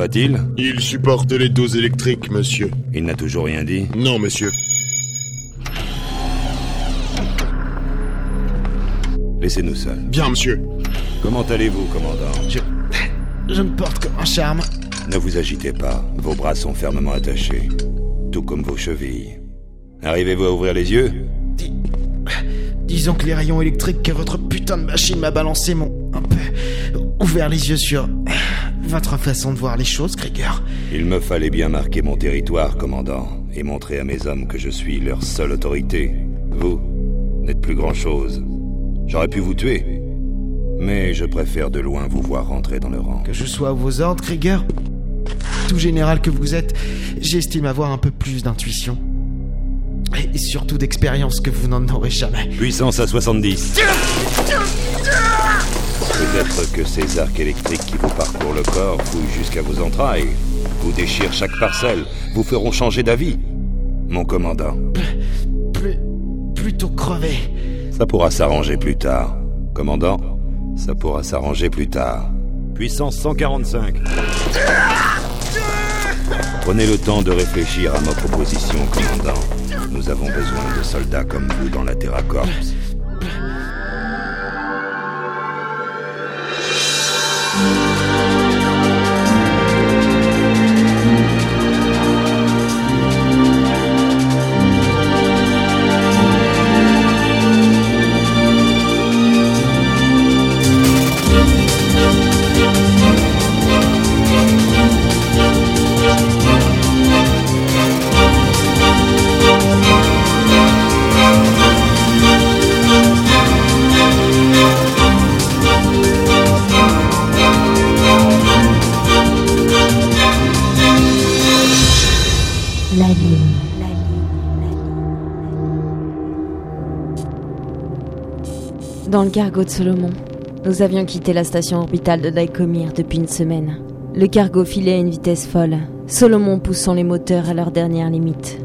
va-t-il Il supporte les doses électriques, monsieur. Il n'a toujours rien dit Non, monsieur. Laissez-nous seuls. Bien, monsieur. Comment allez-vous, commandant Je. Je me porte comme un charme. Ne vous agitez pas, vos bras sont fermement attachés. Tout comme vos chevilles. Arrivez-vous à ouvrir les yeux Dis- Disons que les rayons électriques que votre putain de machine m'a balancé m'ont un peu ouvert les yeux sur votre façon de voir les choses, Krieger. Il me fallait bien marquer mon territoire, commandant, et montrer à mes hommes que je suis leur seule autorité. Vous n'êtes plus grand-chose. J'aurais pu vous tuer. Mais je préfère de loin vous voir rentrer dans le rang. Que je sois à vos ordres, Krieger Tout général que vous êtes, j'estime avoir un peu plus d'intuition. Et surtout d'expérience que vous n'en aurez jamais. Puissance à 70. Peut-être que ces arcs électriques qui vous parcourent le corps fouillent jusqu'à vos entrailles, vous déchirent chaque parcelle, vous feront changer d'avis. Mon commandant, Plus. plutôt crevé. ça pourra s'arranger plus tard. Commandant, ça pourra s'arranger plus tard. Puissance 145. Prenez le temps de réfléchir à ma proposition, commandant. Nous avons besoin de soldats comme vous dans la Terra Corps. Dans le cargo de Solomon, nous avions quitté la station orbitale de Daikomir depuis une semaine. Le cargo filait à une vitesse folle, Solomon poussant les moteurs à leur dernière limite.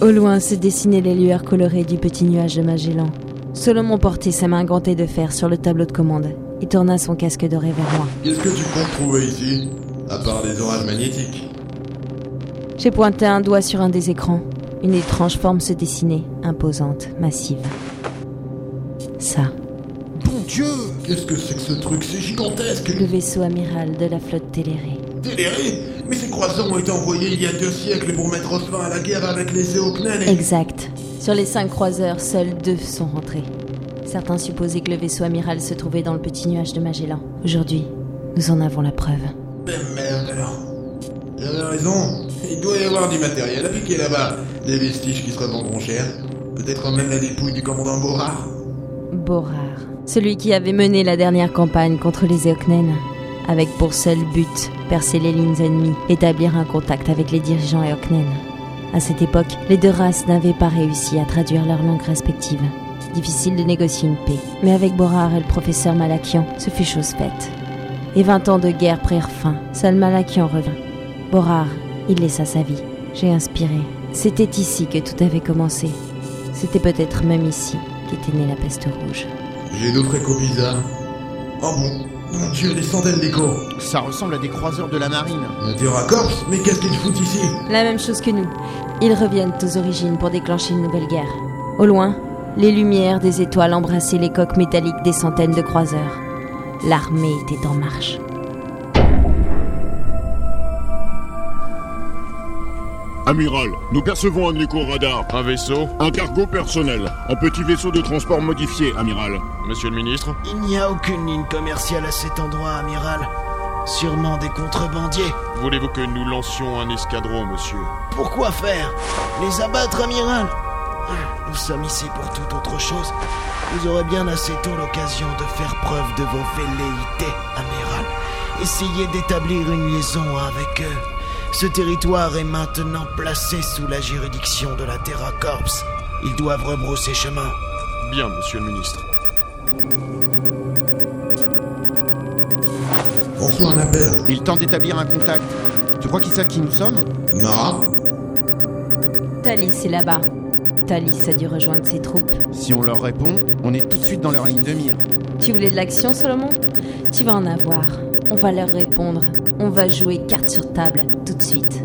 Au loin se dessinaient les lueurs colorées du petit nuage de Magellan. Solomon portait sa main gantée de fer sur le tableau de commande et tourna son casque doré vers moi. Qu'est-ce que tu comptes trouver ici À part des orages magnétiques? J'ai pointé un doigt sur un des écrans. Une étrange forme se dessinait, imposante, massive. Ça, Dieu Qu'est-ce que c'est que ce truc C'est gigantesque le vaisseau amiral de la flotte Téléré. Téléré Mais ces croiseurs ont été envoyés il y a deux siècles pour mettre fin à la guerre avec les Éocnènes et... Exact. Sur les cinq croiseurs, seuls deux sont rentrés. Certains supposaient que le vaisseau amiral se trouvait dans le petit nuage de Magellan. Aujourd'hui, nous en avons la preuve. Ben merde alors. J'avais raison. Il doit y avoir du matériel à piquer là-bas. Des vestiges qui se revendront cher. Peut-être même la dépouille du commandant Borard. Borar, celui qui avait mené la dernière campagne contre les Eoknen, avec pour seul but percer les lignes ennemies, établir un contact avec les dirigeants Eoknen. À cette époque, les deux races n'avaient pas réussi à traduire leurs langues respectives. Difficile de négocier une paix. Mais avec Borar et le professeur Malakian, ce fut chose faite. Et 20 ans de guerre prirent fin. Seul Malakian revint. Borar, il laissa sa vie. J'ai inspiré. C'était ici que tout avait commencé. C'était peut-être même ici qu'était née la peste rouge. J'ai d'autres échos bizarres. Oh bon Mon dieu, des centaines d'échos Ça ressemble à des croiseurs de la marine. Terra Corps Mais qu'est-ce qu'ils foutent ici? La même chose que nous. Ils reviennent aux origines pour déclencher une nouvelle guerre. Au loin, les lumières des étoiles embrassaient les coques métalliques des centaines de croiseurs. L'armée était en marche. Amiral, nous percevons un écho radar. Un vaisseau Un cargo personnel. Un petit vaisseau de transport modifié, amiral. Monsieur le ministre Il n'y a aucune ligne commerciale à cet endroit, amiral. Sûrement des contrebandiers. Voulez-vous que nous lancions un escadron, monsieur Pourquoi faire Les abattre, amiral Nous sommes ici pour toute autre chose. Vous aurez bien assez tôt l'occasion de faire preuve de vos velléités, amiral. Essayez d'établir une liaison avec eux. Ce territoire est maintenant placé sous la juridiction de la Terra Corps. Ils doivent rebrousser chemin. Bien, monsieur le ministre. On reçoit un appel. Il tente d'établir un contact. Tu crois qu'ils savent qui nous sommes? Mara Thalys est là-bas. Thalys a dû rejoindre ses troupes. Si on leur répond, on est tout de suite dans leur ligne de mire. Tu voulais de l'action, Solomon? Tu vas en avoir. On va leur répondre. On va jouer carte sur table tout de suite.